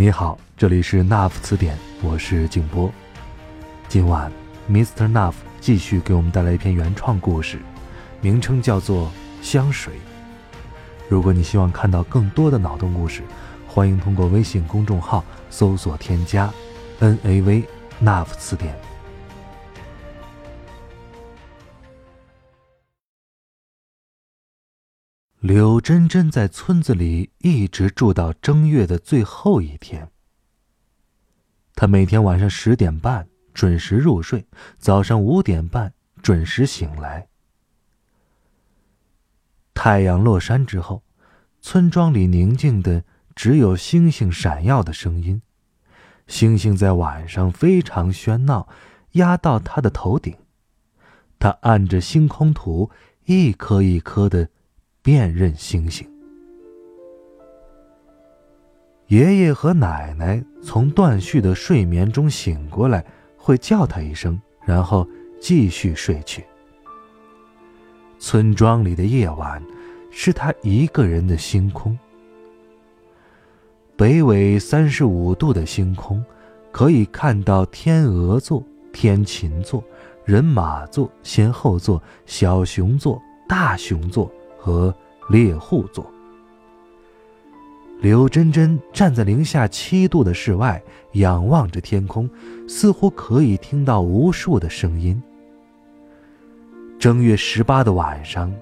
你好，这里是 NAF 词典，我是静波。今晚，Mr. NAF 继续给我们带来一篇原创故事，名称叫做《香水》。如果你希望看到更多的脑洞故事，欢迎通过微信公众号搜索添加 “NAV NAF 词典”。柳珍珍在村子里一直住到正月的最后一天。她每天晚上十点半准时入睡，早上五点半准时醒来。太阳落山之后，村庄里宁静的只有星星闪耀的声音。星星在晚上非常喧闹，压到他的头顶。他按着星空图，一颗一颗的。辨认星星。爷爷和奶奶从断续的睡眠中醒过来，会叫他一声，然后继续睡去。村庄里的夜晚，是他一个人的星空。北纬三十五度的星空，可以看到天鹅座、天琴座、人马座、仙后座、小熊座、大熊座。和猎户座。刘真真站在零下七度的室外，仰望着天空，似乎可以听到无数的声音。正月十八的晚上，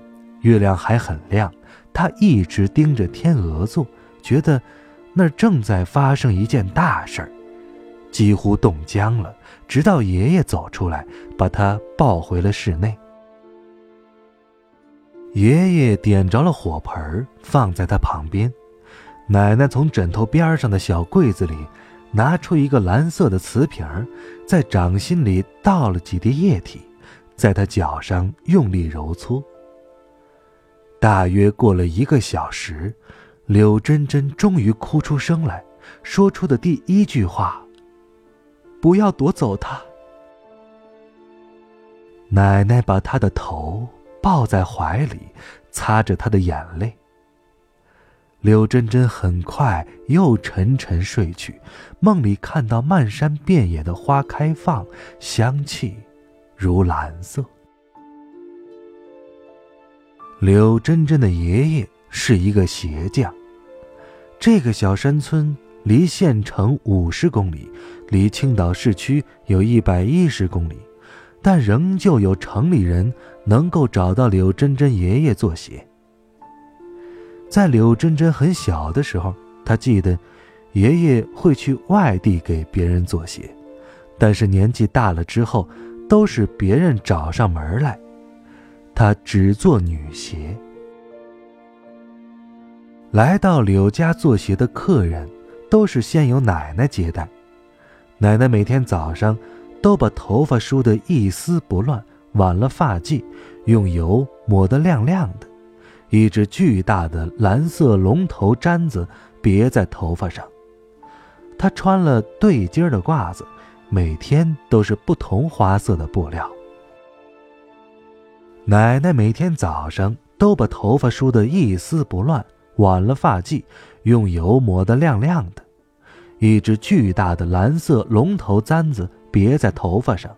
月亮还很亮，他一直盯着天鹅座，觉得那儿正在发生一件大事儿，几乎冻僵了。直到爷爷走出来，把他抱回了室内。爷爷点着了火盆，放在他旁边。奶奶从枕头边上的小柜子里拿出一个蓝色的瓷瓶，在掌心里倒了几滴液体，在他脚上用力揉搓。大约过了一个小时，柳珍珍终于哭出声来，说出的第一句话：“不要夺走他。”奶奶把他的头。抱在怀里，擦着他的眼泪。柳珍珍很快又沉沉睡去，梦里看到漫山遍野的花开放，香气如蓝色。柳珍珍的爷爷是一个鞋匠。这个小山村离县城五十公里，离青岛市区有一百一十公里。但仍旧有城里人能够找到柳珍珍爷爷做鞋。在柳珍珍很小的时候，她记得，爷爷会去外地给别人做鞋，但是年纪大了之后，都是别人找上门来，他只做女鞋。来到柳家做鞋的客人，都是先由奶奶接待，奶奶每天早上。都把头发梳得一丝不乱，挽了发髻，用油抹得亮亮的，一只巨大的蓝色龙头簪子别在头发上。他穿了对襟的褂子，每天都是不同花色的布料。奶奶每天早上都把头发梳得一丝不乱，挽了发髻，用油抹得亮亮的，一只巨大的蓝色龙头簪子。别在头发上，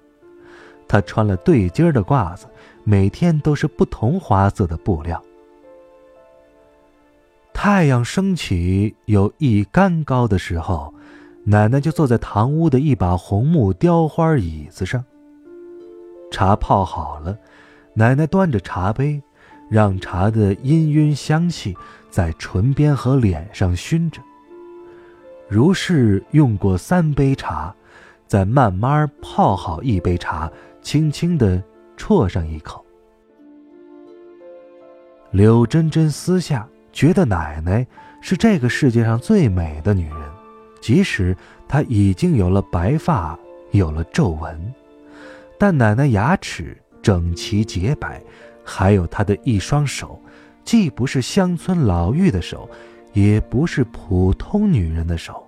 他穿了对襟的褂子，每天都是不同花色的布料。太阳升起有一竿高的时候，奶奶就坐在堂屋的一把红木雕花椅子上。茶泡好了，奶奶端着茶杯，让茶的氤氲香气在唇边和脸上熏着。如是用过三杯茶。再慢慢泡好一杯茶，轻轻地啜上一口。柳珍珍私下觉得奶奶是这个世界上最美的女人，即使她已经有了白发，有了皱纹，但奶奶牙齿整齐洁白，还有她的一双手，既不是乡村老妪的手，也不是普通女人的手，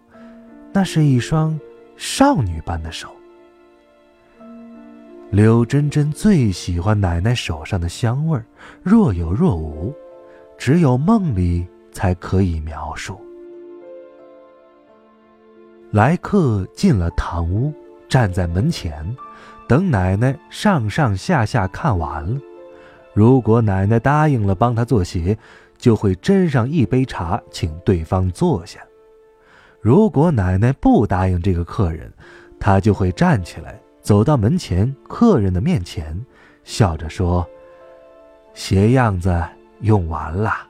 那是一双少女般的手。柳珍珍最喜欢奶奶手上的香味儿，若有若无，只有梦里才可以描述。来客进了堂屋，站在门前，等奶奶上上下下看完了。如果奶奶答应了帮他做鞋，就会斟上一杯茶，请对方坐下；如果奶奶不答应这个客人，他就会站起来。走到门前，客人的面前，笑着说：“鞋样子用完了。”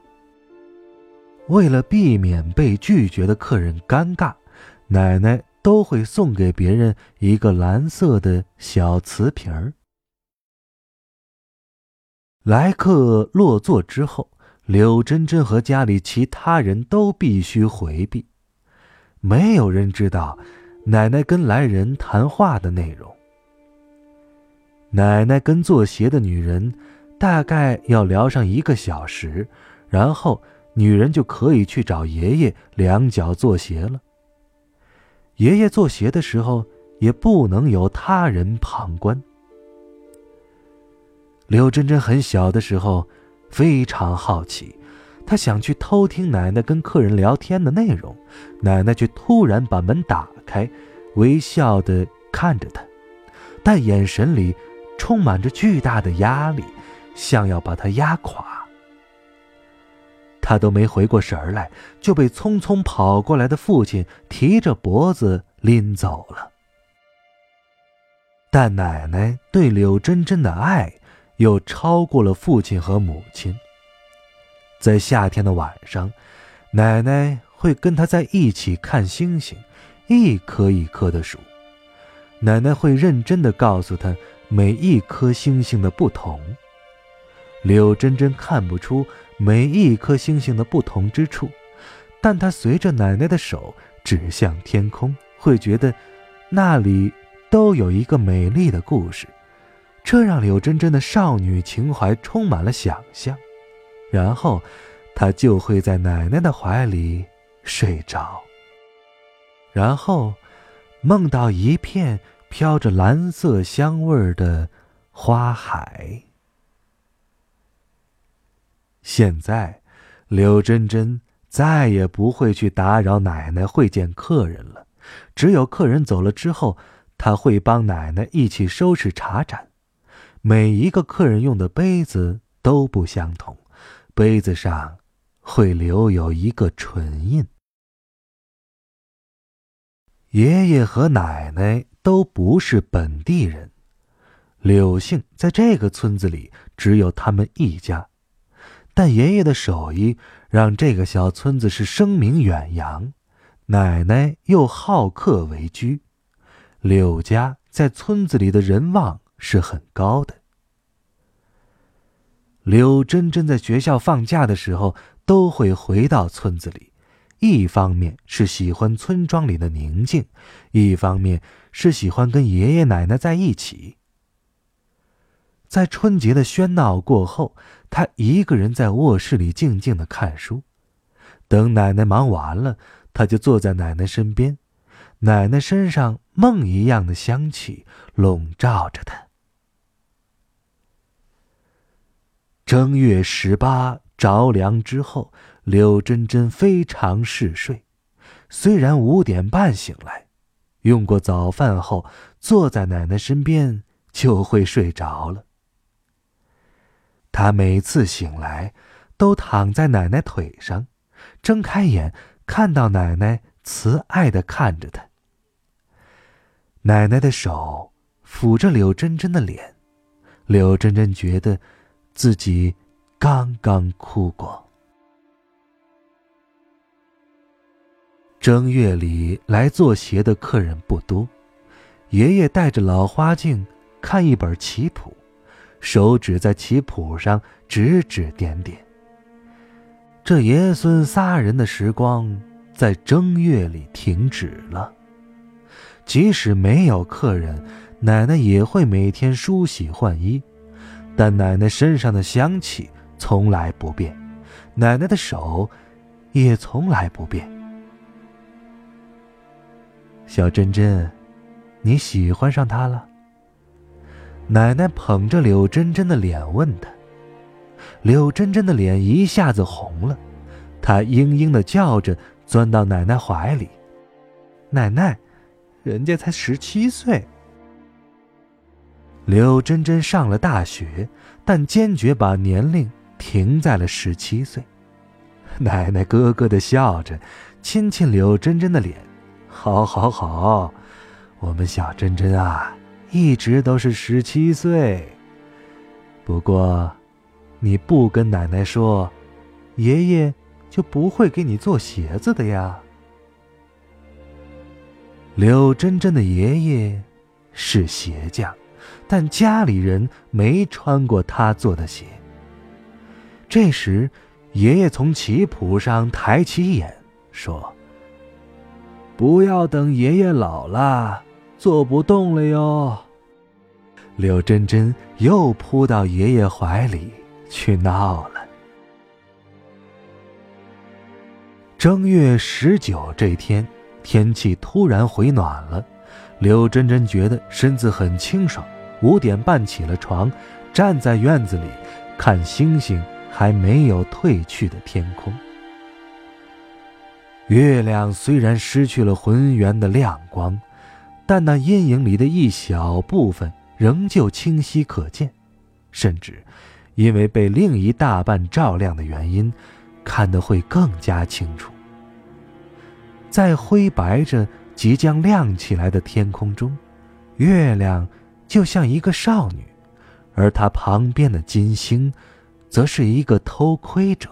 为了避免被拒绝的客人尴尬，奶奶都会送给别人一个蓝色的小瓷瓶儿。来客落座之后，柳珍珍和家里其他人都必须回避，没有人知道奶奶跟来人谈话的内容。奶奶跟做鞋的女人，大概要聊上一个小时，然后女人就可以去找爷爷量脚做鞋了。爷爷做鞋的时候，也不能有他人旁观。刘真真很小的时候，非常好奇，他想去偷听奶奶跟客人聊天的内容，奶奶却突然把门打开，微笑的看着他，但眼神里。充满着巨大的压力，像要把他压垮。他都没回过神来，就被匆匆跑过来的父亲提着脖子拎走了。但奶奶对柳珍珍的爱，又超过了父亲和母亲。在夏天的晚上，奶奶会跟他在一起看星星，一颗一颗的数。奶奶会认真的告诉他。每一颗星星的不同，柳珍珍看不出每一颗星星的不同之处，但她随着奶奶的手指向天空，会觉得那里都有一个美丽的故事，这让柳珍珍的少女情怀充满了想象，然后他就会在奶奶的怀里睡着，然后梦到一片。飘着蓝色香味的花海。现在，柳珍珍再也不会去打扰奶奶会见客人了。只有客人走了之后，她会帮奶奶一起收拾茶盏。每一个客人用的杯子都不相同，杯子上会留有一个唇印。爷爷和奶奶。都不是本地人，柳姓在这个村子里只有他们一家，但爷爷的手艺让这个小村子是声名远扬。奶奶又好客为居，柳家在村子里的人望是很高的。柳珍珍在学校放假的时候都会回到村子里。一方面是喜欢村庄里的宁静，一方面是喜欢跟爷爷奶奶在一起。在春节的喧闹过后，他一个人在卧室里静静的看书。等奶奶忙完了，他就坐在奶奶身边，奶奶身上梦一样的香气笼罩着他。正月十八着凉之后。柳珍珍非常嗜睡，虽然五点半醒来，用过早饭后坐在奶奶身边就会睡着了。她每次醒来都躺在奶奶腿上，睁开眼看到奶奶慈爱的看着她。奶奶的手抚着柳珍珍的脸，柳珍珍觉得自己刚刚哭过。正月里来做鞋的客人不多，爷爷带着老花镜看一本棋谱，手指在棋谱上指指点点。这爷孙仨人的时光在正月里停止了。即使没有客人，奶奶也会每天梳洗换衣，但奶奶身上的香气从来不变，奶奶的手也从来不变。小珍珍，你喜欢上他了？奶奶捧着柳珍珍的脸问她。柳珍珍的脸一下子红了，她嘤嘤的叫着，钻到奶奶怀里。奶奶，人家才十七岁。柳珍珍上了大学，但坚决把年龄停在了十七岁。奶奶咯咯的笑着，亲亲柳珍珍的脸。好，好，好，我们小珍珍啊，一直都是十七岁。不过。你不跟奶奶说，爷爷就不会给你做鞋子的呀。柳珍珍的爷爷是鞋匠，但家里人没穿过他做的鞋。这时，爷爷从棋谱上抬起眼说：“不要等爷爷老了，做不动了哟。”柳珍珍又扑到爷爷怀里。去闹了。正月十九这天，天气突然回暖了，柳珍珍觉得身子很清爽。五点半起了床，站在院子里看星星还没有褪去的天空。月亮虽然失去了浑圆的亮光，但那阴影里的一小部分仍旧清晰可见，甚至。因为被另一大半照亮的原因，看得会更加清楚。在灰白着、即将亮起来的天空中，月亮就像一个少女，而她旁边的金星，则是一个偷窥者。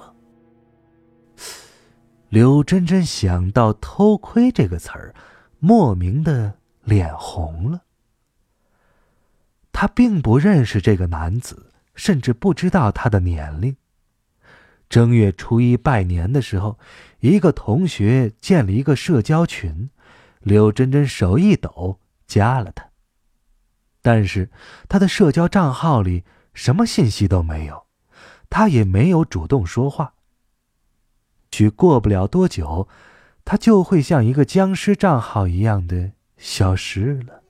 柳珍珍想到“偷窥”这个词儿，莫名的脸红了。她并不认识这个男子。甚至不知道他的年龄。正月初一拜年的时候，一个同学建了一个社交群，柳珍珍手一抖加了他。但是他的社交账号里什么信息都没有，他也没有主动说话。许过不了多久，他就会像一个僵尸账号一样的消失了。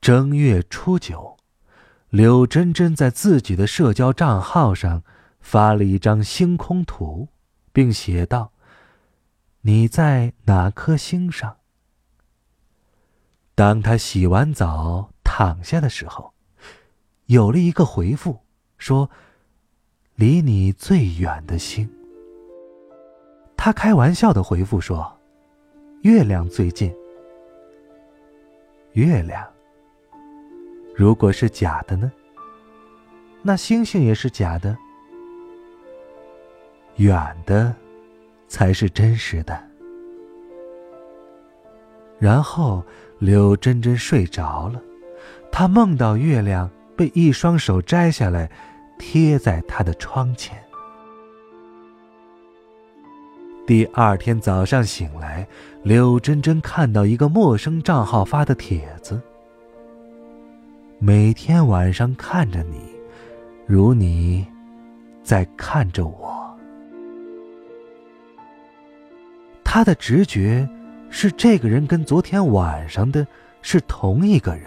正月初九。柳珍珍在自己的社交账号上发了一张星空图，并写道：“你在哪颗星上？”当他洗完澡躺下的时候，有了一个回复，说：“离你最远的星。”他开玩笑的回复说：“月亮最近。”月亮。如果是假的呢？那星星也是假的，远的才是真实的。然后柳珍珍睡着了，她梦到月亮被一双手摘下来，贴在她的窗前。第二天早上醒来，柳珍珍看到一个陌生账号发的帖子。每天晚上看着你，如你在看着我。他的直觉是这个人跟昨天晚上的是同一个人。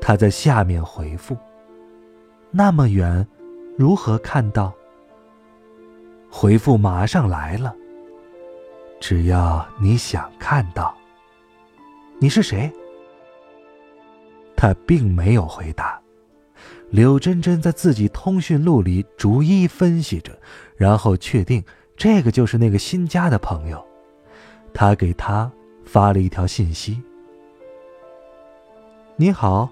他在下面回复：“那么远，如何看到？”回复马上来了。只要你想看到，你是谁？他并没有回答。柳珍珍在自己通讯录里逐一分析着，然后确定这个就是那个新加的朋友。他给他发了一条信息：“你好，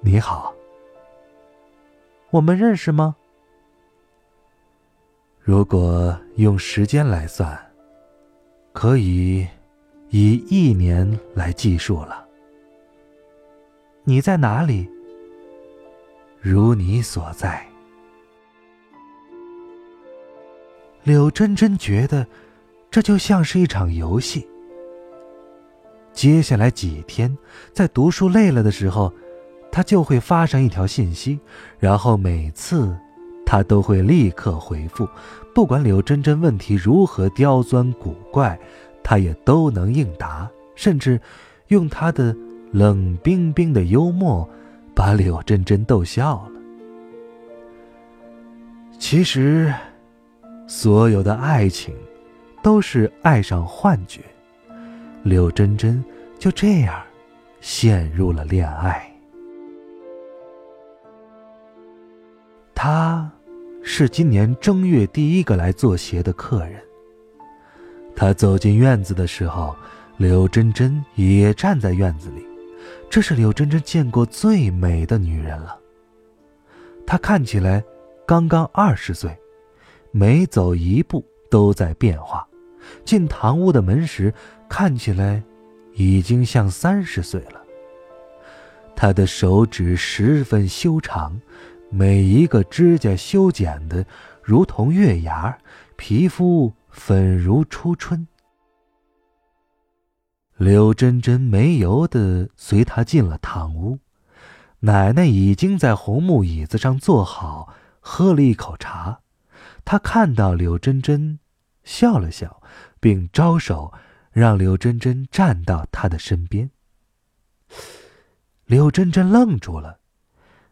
你好，我们认识吗？如果用时间来算，可以以一年来计数了。”你在哪里？如你所在。柳真真觉得，这就像是一场游戏。接下来几天，在读书累了的时候，他就会发上一条信息，然后每次，他都会立刻回复，不管柳真真问题如何刁钻古怪，他也都能应答，甚至用他的冷冰冰的幽默，把柳真真逗笑了。其实，所有的爱情，都是爱上幻觉。柳真真就这样陷入了恋爱。他是今年正月第一个来做鞋的客人。他走进院子的时候，柳真真也站在院子里。这是柳真真见过最美的女人了。她看起来刚刚二十岁，每走一步都在变化。进堂屋的门时，看起来已经像三十岁了。他的手指十分修长，每一个指甲修剪的如同月牙，皮肤粉如初春。柳真真没由的随他进了堂屋，奶奶已经在红木椅子上坐好，喝了一口茶。他看到柳真真。笑了笑，并招手让柳珍珍站到他的身边。柳珍珍愣住了，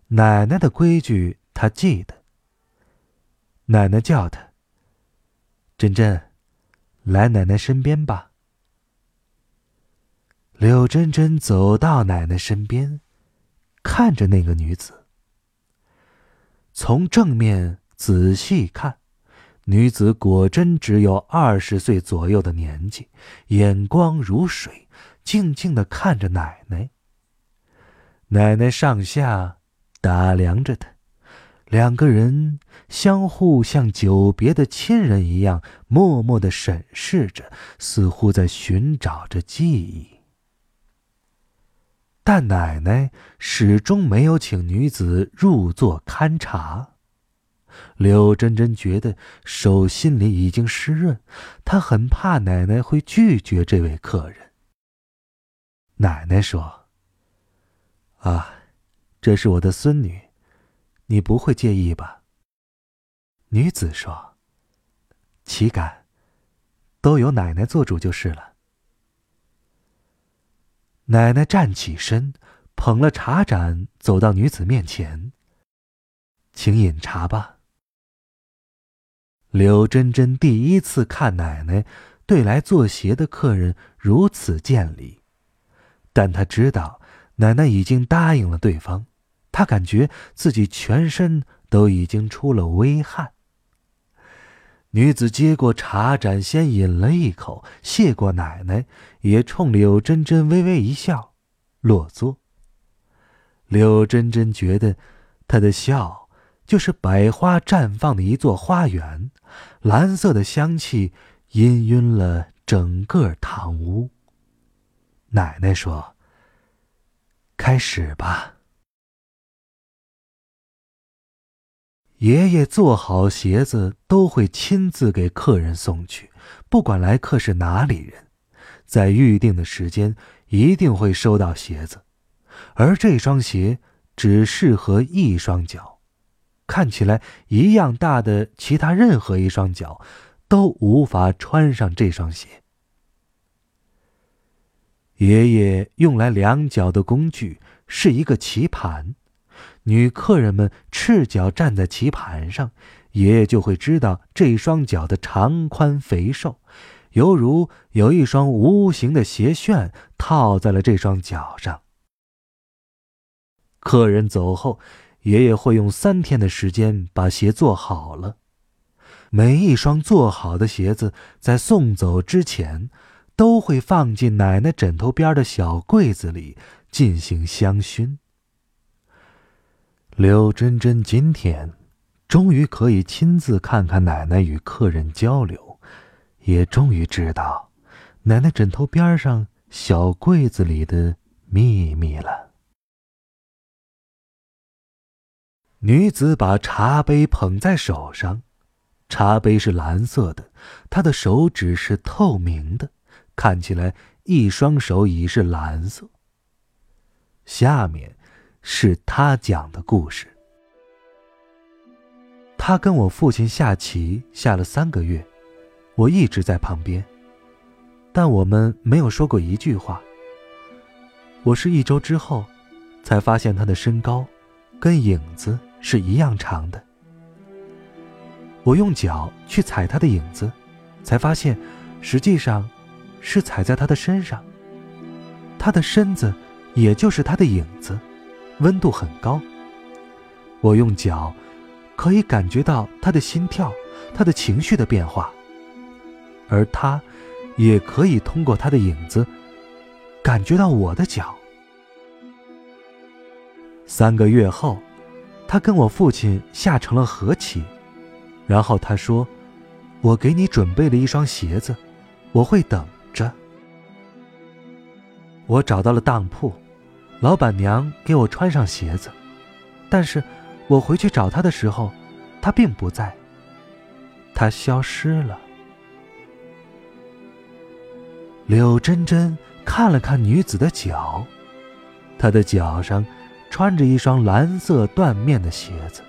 奶奶的规矩她记得。奶奶叫她：“珍珍，来奶奶身边吧。”柳珍珍走到奶奶身边，看着那个女子，从正面仔细看。女子果真只有二十岁左右的年纪，眼光如水，静静的看着奶奶。奶奶上下打量着她，两个人相互像久别的亲人一样，默默的审视着，似乎在寻找着记忆。但奶奶始终没有请女子入座勘察。柳珍珍觉得手心里已经湿润，她很怕奶奶会拒绝这位客人。奶奶说：“啊，这是我的孙女，你不会介意吧？”女子说：“岂敢，都由奶奶做主就是了。”奶奶站起身，捧了茶盏，走到女子面前：“请饮茶吧。”柳珍珍第一次看奶奶对来做鞋的客人如此见礼，但她知道奶奶已经答应了对方，她感觉自己全身都已经出了微汗。女子接过茶盏，先饮了一口，谢过奶奶，也冲柳珍珍微微一笑，落座。柳珍珍觉得，她的笑。就是百花绽放的一座花园，蓝色的香气氤氲了整个堂屋。奶奶说：“开始吧。”爷爷做好鞋子都会亲自给客人送去，不管来客是哪里人，在预定的时间一定会收到鞋子，而这双鞋只适合一双脚。看起来一样大的其他任何一双脚，都无法穿上这双鞋。爷爷用来量脚的工具是一个棋盘，女客人们赤脚站在棋盘上，爷爷就会知道这双脚的长宽肥瘦，犹如有一双无形的鞋楦套在了这双脚上。客人走后。爷爷会用三天的时间把鞋做好了。每一双做好的鞋子在送走之前，都会放进奶奶枕头边的小柜子里进行香薰。柳珍珍今天终于可以亲自看看奶奶与客人交流，也终于知道奶奶枕头边上小柜子里的秘密了。女子把茶杯捧在手上，茶杯是蓝色的，她的手指是透明的，看起来一双手已是蓝色。下面，是他讲的故事。他跟我父亲下棋下了三个月，我一直在旁边，但我们没有说过一句话。我是一周之后，才发现他的身高，跟影子是一样长的。我用脚去踩他的影子，才发现，实际上，是踩在他的身上。他的身子，也就是他的影子，温度很高。我用脚，可以感觉到他的心跳，他的情绪的变化。而他，也可以通过他的影子，感觉到我的脚。三个月后，他跟我父亲下成了和棋。然后他说：“我给你准备了一双鞋子，我会等着。”我找到了当铺，老板娘给我穿上鞋子，但是我回去找他的时候，他并不在，他消失了。柳真真看了看女子的脚，她的脚上穿着一双蓝色缎面的鞋子。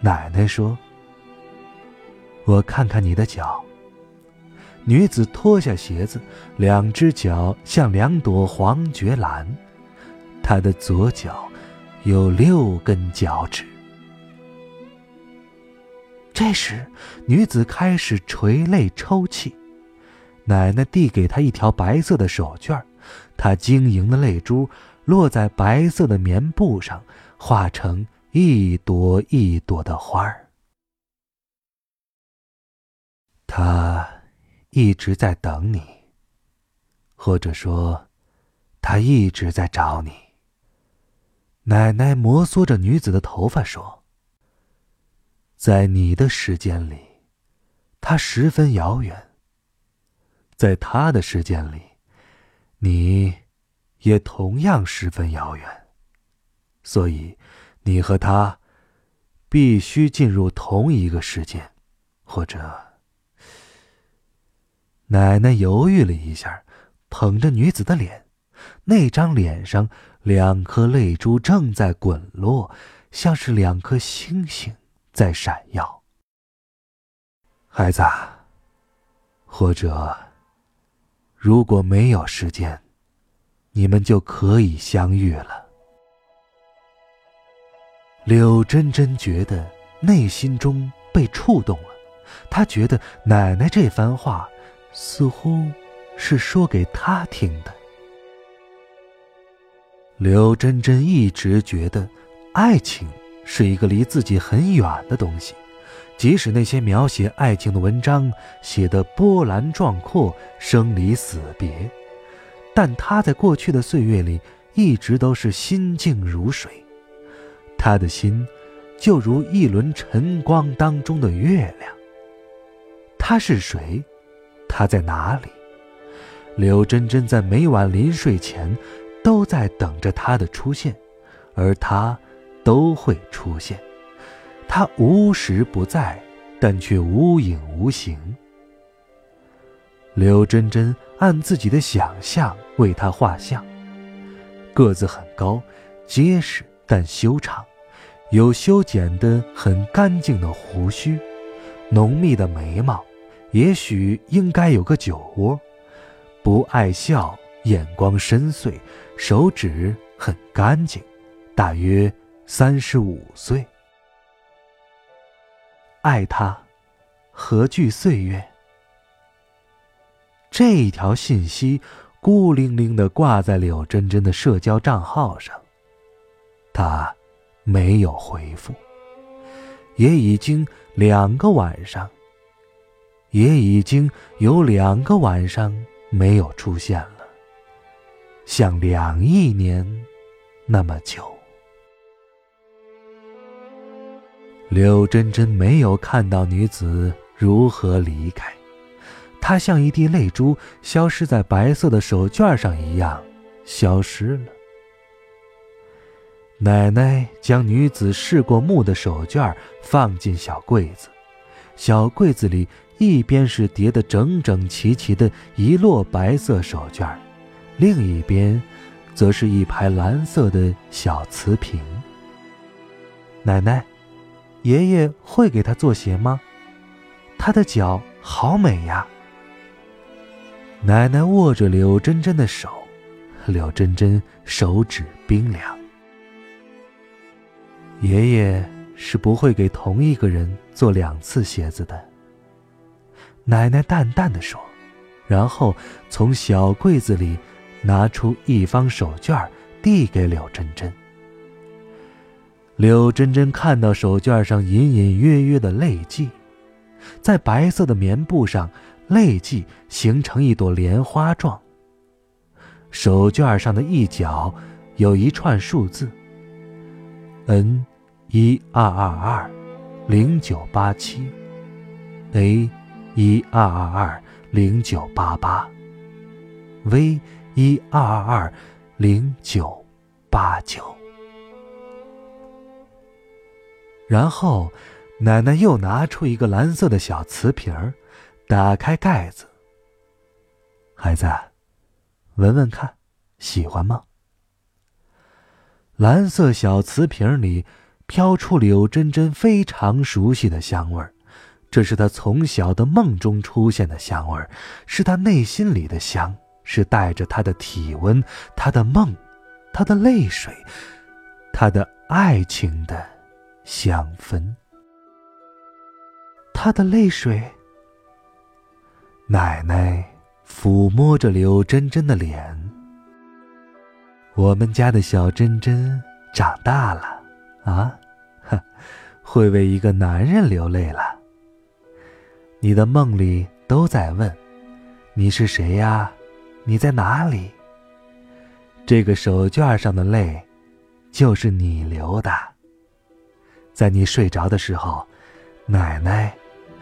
奶奶说。我看看你的脚。女子脱下鞋子，两只脚像两朵黄菊兰。她的左脚有六根脚趾。这时，女子开始垂泪抽泣。奶奶递给她一条白色的手绢她晶莹的泪珠落在白色的棉布上，化成一朵一朵的花儿。他一直在等你，或者说，他一直在找你。奶奶摩挲着女子的头发说：“在你的时间里，他十分遥远；在他的时间里，你也同样十分遥远。所以，你和他必须进入同一个时间，或者……”奶奶犹豫了一下，捧着女子的脸，那张脸上两颗泪珠正在滚落，像是两颗星星在闪耀。孩子，或者，如果没有时间，你们就可以相遇了。柳珍珍觉得内心中被触动了，她觉得奶奶这番话。似乎是说给她听的。刘珍珍一直觉得，爱情是一个离自己很远的东西，即使那些描写爱情的文章写得波澜壮阔、生离死别，但他在过去的岁月里一直都是心静如水。他的心，就如一轮晨光当中的月亮。他是谁？他在哪里？柳真真在每晚临睡前，都在等着他的出现，而他都会出现。他无时不在，但却无影无形。柳真真按自己的想象为他画像：个子很高，结实但修长，有修剪的很干净的胡须，浓密的眉毛。也许应该有个酒窝，不爱笑，眼光深邃，手指很干净，大约三十五岁。爱他，何惧岁月？这一条信息孤零零的挂在柳真真的社交账号上，他没有回复，也已经两个晚上。也已经有两个晚上没有出现了，像两亿年那么久。柳真真没有看到女子如何离开，她像一滴泪珠消失在白色的手绢上一样消失了。奶奶将女子试过目的手绢放进小柜子。小柜子里一边是叠得整整齐齐的一摞白色手绢另一边，则是一排蓝色的小瓷瓶。奶奶，爷爷会给他做鞋吗？他的脚好美呀。奶奶握着柳珍珍的手，柳珍珍手指冰凉。爷爷是不会给同一个人做两次鞋子的。奶奶淡淡的说，然后从小柜子里拿出一方手绢递给柳珍珍。柳珍珍看到手绢上隐隐约约的泪迹，在白色的棉布上，泪迹形成一朵莲花状。手绢上的一角有一串数字：N，一二二二，零九八七；A，一二二二，零九八八；V，一二二二，零九八九。然后，奶奶又拿出一个蓝色的小瓷瓶儿，打开盖子。孩子，闻闻看，喜欢吗？蓝色小瓷瓶里飘出柳珍珍非常熟悉的香味儿，这是她从小的梦中出现的香味儿，是她内心里的香，是带着她的体温、她的梦、她的泪水、她的爱情的。香氛，他的泪水。奶奶抚摸着柳珍珍的脸。我们家的小珍珍长大了，啊，哼，会为一个男人流泪了。你的梦里都在问：你是谁呀？你在哪里？这个手绢上的泪，就是你流的。在你睡着的时候，奶奶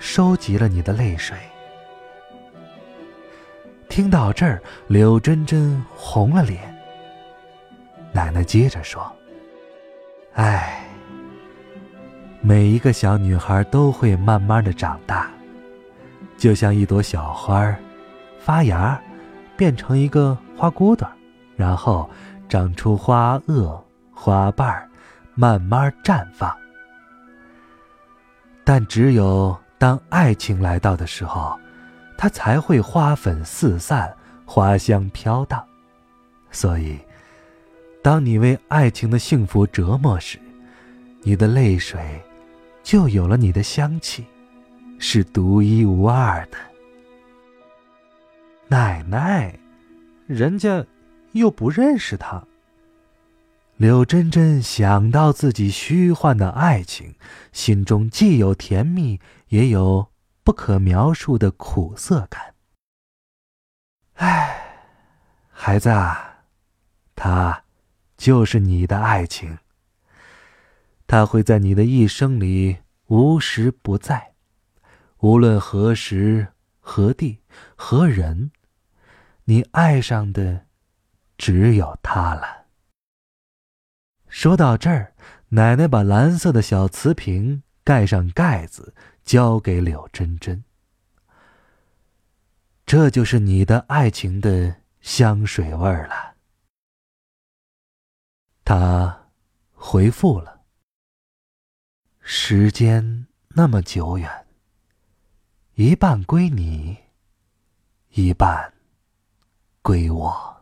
收集了你的泪水。听到这儿，柳珍珍红了脸。奶奶接着说：“哎，每一个小女孩都会慢慢的长大，就像一朵小花儿，发芽，变成一个花骨朵然后长出花萼、花瓣慢慢绽放。”但只有当爱情来到的时候，它才会花粉四散，花香飘荡。所以，当你为爱情的幸福折磨时，你的泪水就有了你的香气，是独一无二的。奶奶，人家又不认识他。柳珍珍想到自己虚幻的爱情，心中既有甜蜜，也有不可描述的苦涩感。唉，孩子啊，他就是你的爱情。他会在你的一生里无时不在，无论何时何地何人，你爱上的只有他了。说到这儿，奶奶把蓝色的小瓷瓶盖上盖子，交给柳珍珍。这就是你的爱情的香水味儿了。他回复了。时间那么久远，一半归你，一半归我。